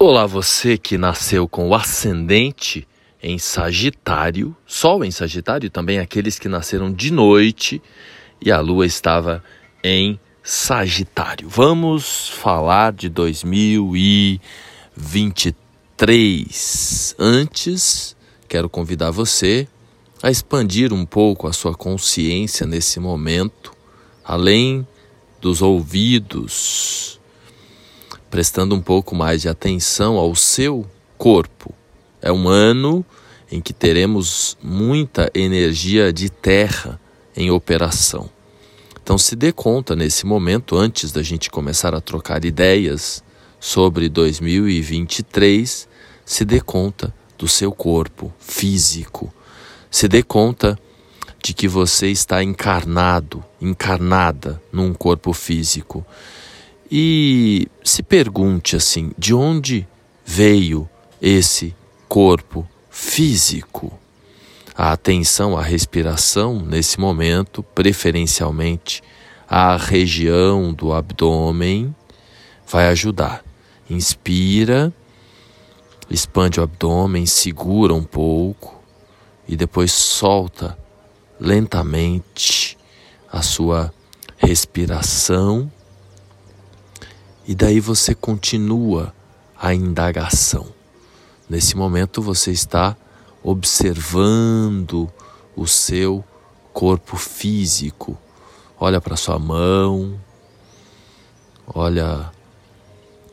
Olá, você que nasceu com o ascendente em Sagitário, Sol em Sagitário, também aqueles que nasceram de noite e a Lua estava em Sagitário. Vamos falar de 2023. Antes, quero convidar você a expandir um pouco a sua consciência nesse momento, além dos ouvidos prestando um pouco mais de atenção ao seu corpo. É um ano em que teremos muita energia de terra em operação. Então se dê conta nesse momento, antes da gente começar a trocar ideias sobre 2023, se dê conta do seu corpo físico. Se dê conta de que você está encarnado, encarnada num corpo físico e se pergunte assim: de onde veio esse corpo físico? A atenção à respiração nesse momento, preferencialmente à região do abdômen, vai ajudar. Inspira, expande o abdômen, segura um pouco e depois solta lentamente a sua respiração e daí você continua a indagação. Nesse momento você está observando o seu corpo físico. Olha para sua mão, olha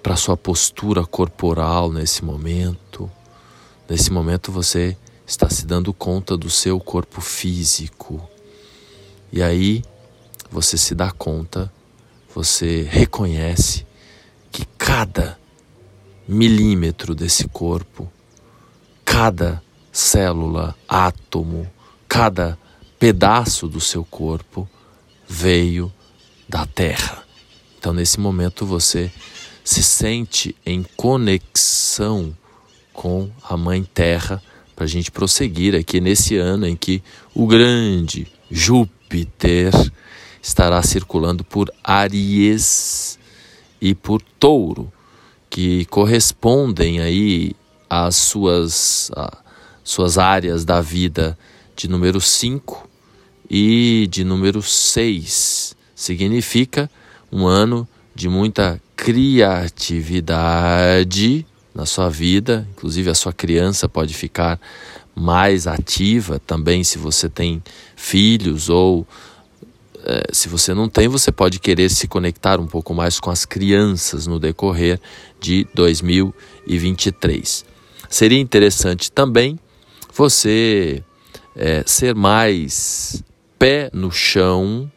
para sua postura corporal nesse momento. Nesse momento você está se dando conta do seu corpo físico. E aí você se dá conta, você reconhece que cada milímetro desse corpo, cada célula, átomo, cada pedaço do seu corpo veio da Terra. Então, nesse momento, você se sente em conexão com a Mãe Terra para a gente prosseguir aqui nesse ano em que o grande Júpiter estará circulando por Aries e por touro, que correspondem aí às suas, às suas áreas da vida de número 5 e de número 6. Significa um ano de muita criatividade na sua vida, inclusive a sua criança pode ficar mais ativa também se você tem filhos ou é, se você não tem, você pode querer se conectar um pouco mais com as crianças no decorrer de 2023. Seria interessante também você é, ser mais pé no chão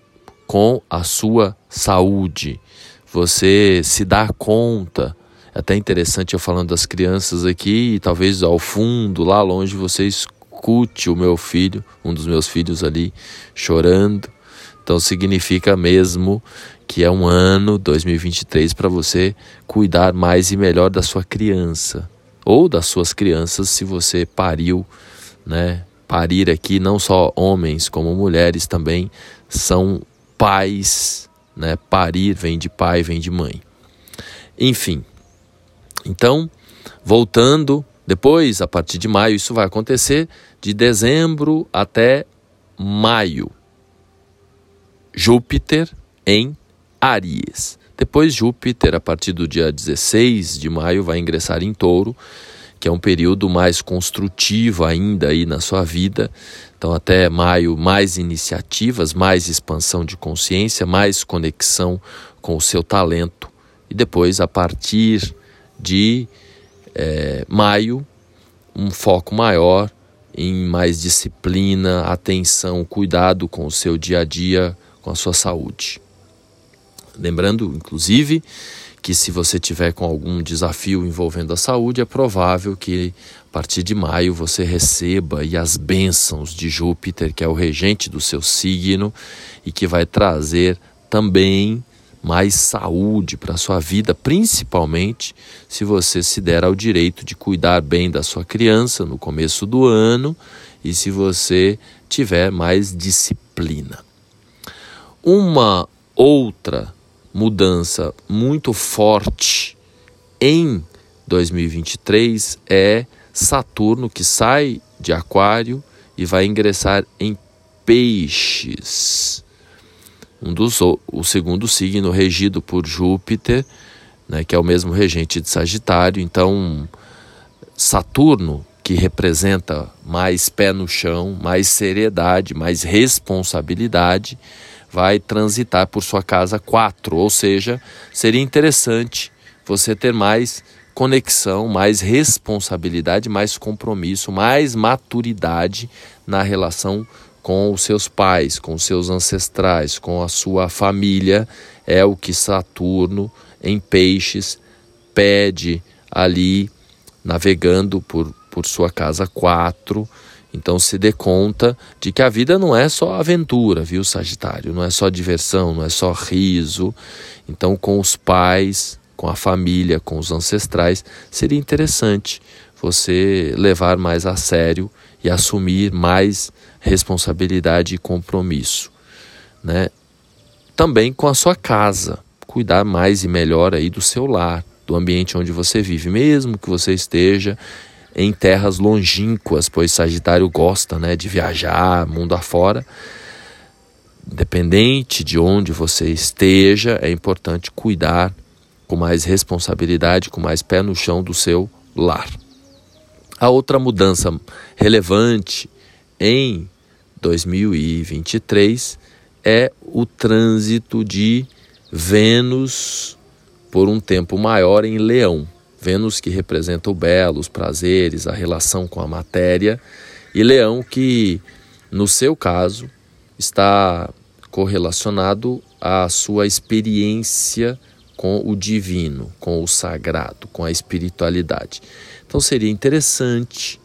com a sua saúde. Você se dar conta. É até interessante eu falando das crianças aqui, e talvez ao fundo, lá longe, você escute o meu filho, um dos meus filhos ali, chorando então significa mesmo que é um ano 2023 para você cuidar mais e melhor da sua criança ou das suas crianças se você pariu, né? Parir aqui não só homens como mulheres também são pais, né? Parir vem de pai, vem de mãe. Enfim. Então, voltando, depois a partir de maio isso vai acontecer de dezembro até maio. Júpiter em Aries. Depois, Júpiter, a partir do dia 16 de maio, vai ingressar em Touro, que é um período mais construtivo ainda aí na sua vida. Então, até maio, mais iniciativas, mais expansão de consciência, mais conexão com o seu talento. E depois, a partir de é, maio, um foco maior em mais disciplina, atenção, cuidado com o seu dia a dia, com a sua saúde. Lembrando, inclusive, que se você tiver com algum desafio envolvendo a saúde, é provável que a partir de maio você receba as bênçãos de Júpiter, que é o regente do seu signo e que vai trazer também mais saúde para a sua vida, principalmente se você se der ao direito de cuidar bem da sua criança no começo do ano e se você tiver mais disciplina. Uma outra mudança muito forte em 2023 é Saturno que sai de Aquário e vai ingressar em Peixes. Um dos, o segundo signo regido por Júpiter, né, que é o mesmo regente de Sagitário. Então, Saturno, que representa mais pé no chão, mais seriedade, mais responsabilidade, vai transitar por sua casa 4, ou seja, seria interessante você ter mais conexão, mais responsabilidade, mais compromisso, mais maturidade na relação com os seus pais, com os seus ancestrais, com a sua família, é o que Saturno em Peixes pede ali, navegando por, por sua casa 4 então se dê conta de que a vida não é só aventura, viu, Sagitário? Não é só diversão, não é só riso. Então, com os pais, com a família, com os ancestrais, seria interessante você levar mais a sério e assumir mais responsabilidade e compromisso, né? Também com a sua casa, cuidar mais e melhor aí do seu lar, do ambiente onde você vive, mesmo que você esteja em terras longínquas, pois Sagitário gosta né, de viajar mundo afora. Independente de onde você esteja, é importante cuidar com mais responsabilidade, com mais pé no chão do seu lar. A outra mudança relevante em 2023 é o trânsito de Vênus por um tempo maior em Leão. Vênus que representa o belo, os prazeres, a relação com a matéria, e Leão que, no seu caso, está correlacionado à sua experiência com o divino, com o sagrado, com a espiritualidade. Então seria interessante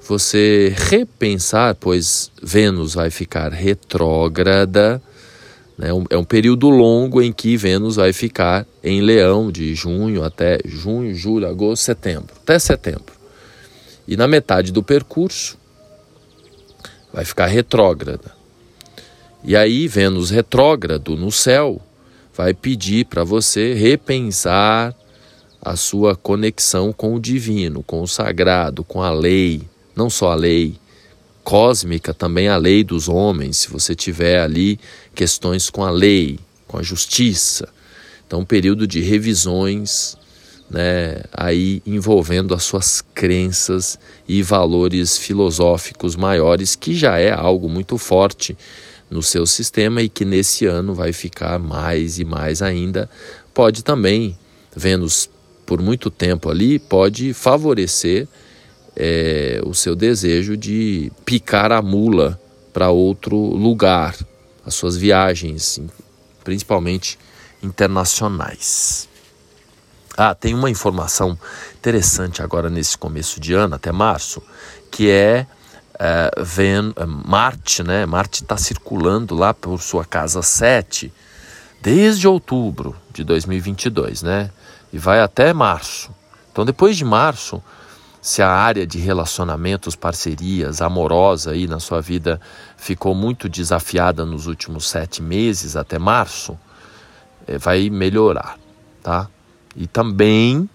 você repensar, pois Vênus vai ficar retrógrada né? É um período longo em que Vênus vai ficar em Leão, de junho até junho, julho, agosto, setembro, até setembro. E na metade do percurso vai ficar retrógrada. E aí, Vênus retrógrado no céu vai pedir para você repensar a sua conexão com o divino, com o sagrado, com a lei, não só a lei, cósmica também a lei dos homens, se você tiver ali questões com a lei, com a justiça. Então, um período de revisões, né, aí envolvendo as suas crenças e valores filosóficos maiores, que já é algo muito forte no seu sistema e que nesse ano vai ficar mais e mais ainda. Pode também, Vênus por muito tempo ali, pode favorecer é, o seu desejo de picar a mula para outro lugar, as suas viagens, principalmente internacionais. Ah, tem uma informação interessante agora nesse começo de ano, até março, que é, é, Ven, é, Marte, né? Marte está circulando lá por sua casa 7 desde outubro de 2022, né? E vai até março. Então, depois de março, se a área de relacionamentos, parcerias, amorosa aí na sua vida ficou muito desafiada nos últimos sete meses até março, é, vai melhorar, tá? E também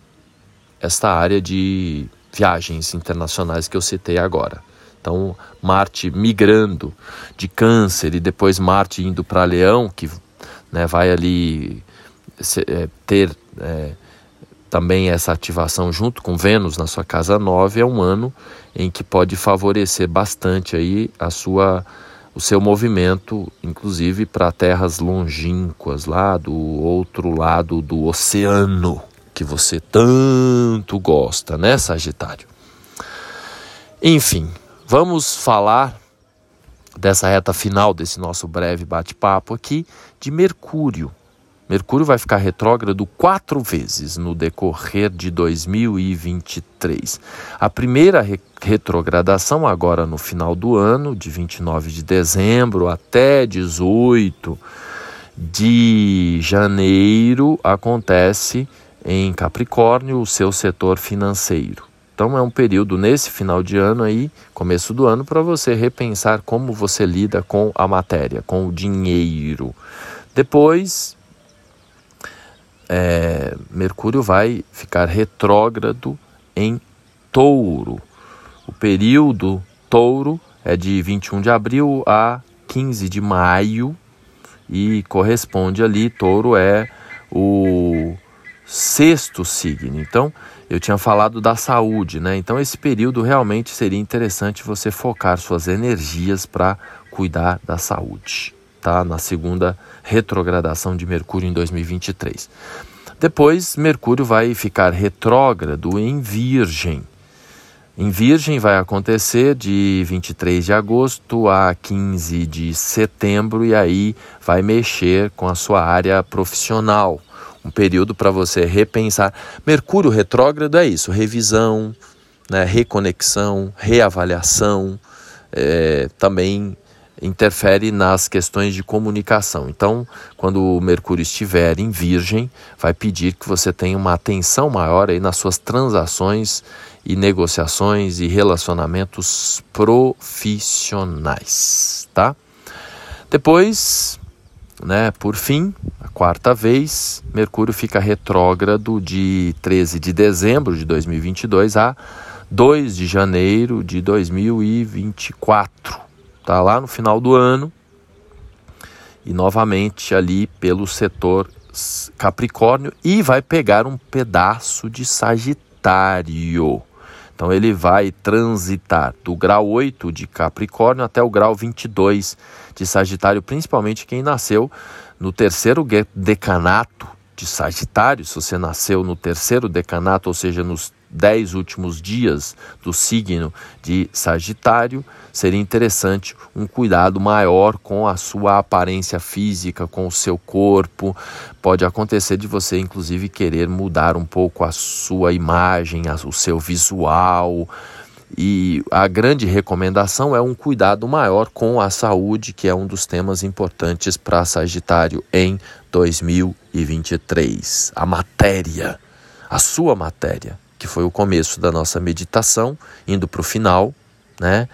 esta área de viagens internacionais que eu citei agora. Então, Marte migrando de Câncer e depois Marte indo para Leão, que né, vai ali é, ter é, também essa ativação junto com Vênus na sua casa 9 é um ano em que pode favorecer bastante aí a sua o seu movimento, inclusive para terras longínquas lá do outro lado do oceano, que você tanto gosta, né, Sagitário? Enfim, vamos falar dessa reta final desse nosso breve bate-papo aqui de Mercúrio. Mercúrio vai ficar retrógrado quatro vezes no decorrer de 2023. A primeira re retrogradação, agora no final do ano, de 29 de dezembro até 18 de janeiro, acontece em Capricórnio, o seu setor financeiro. Então é um período nesse final de ano aí, começo do ano, para você repensar como você lida com a matéria, com o dinheiro. Depois é, Mercúrio vai ficar retrógrado em Touro. O período Touro é de 21 de abril a 15 de maio e corresponde ali, Touro é o sexto signo. Então, eu tinha falado da saúde, né? Então, esse período realmente seria interessante você focar suas energias para cuidar da saúde, tá? Na segunda retrogradação de Mercúrio em 2023. Depois, Mercúrio vai ficar retrógrado em Virgem. Em Virgem vai acontecer de 23 de agosto a 15 de setembro e aí vai mexer com a sua área profissional. Um período para você repensar. Mercúrio retrógrado é isso: revisão, né, reconexão, reavaliação, é, também interfere nas questões de comunicação. Então, quando o Mercúrio estiver em Virgem, vai pedir que você tenha uma atenção maior aí nas suas transações e negociações e relacionamentos profissionais, tá? Depois, né, por fim, a quarta vez, Mercúrio fica retrógrado de 13 de dezembro de 2022 a 2 de janeiro de 2024 Está lá no final do ano. E novamente ali pelo setor Capricórnio. E vai pegar um pedaço de Sagitário. Então ele vai transitar do grau 8 de Capricórnio até o grau 22 de Sagitário, principalmente quem nasceu no terceiro decanato de Sagitário, se você nasceu no terceiro decanato, ou seja, nos dez últimos dias do signo de Sagitário, seria interessante um cuidado maior com a sua aparência física, com o seu corpo. Pode acontecer de você, inclusive, querer mudar um pouco a sua imagem, o seu visual. E a grande recomendação é um cuidado maior com a saúde, que é um dos temas importantes para Sagitário em 2023. A matéria, a sua matéria que foi o começo da nossa meditação, indo para o final, né?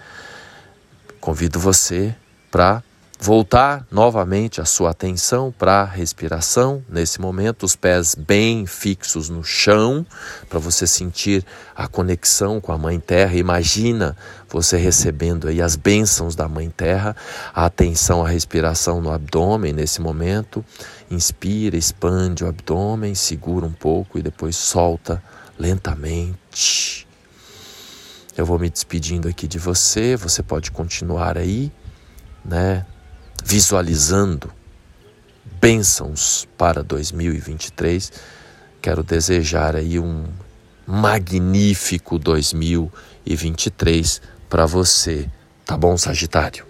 Convido você para voltar novamente a sua atenção para a respiração, nesse momento, os pés bem fixos no chão, para você sentir a conexão com a Mãe Terra. Imagina você recebendo aí as bênçãos da Mãe Terra, a atenção à respiração no abdômen nesse momento. Inspira, expande o abdômen, segura um pouco e depois solta lentamente. Eu vou me despedindo aqui de você, você pode continuar aí, né, visualizando bênçãos para 2023. Quero desejar aí um magnífico 2023 para você, tá bom, Sagitário?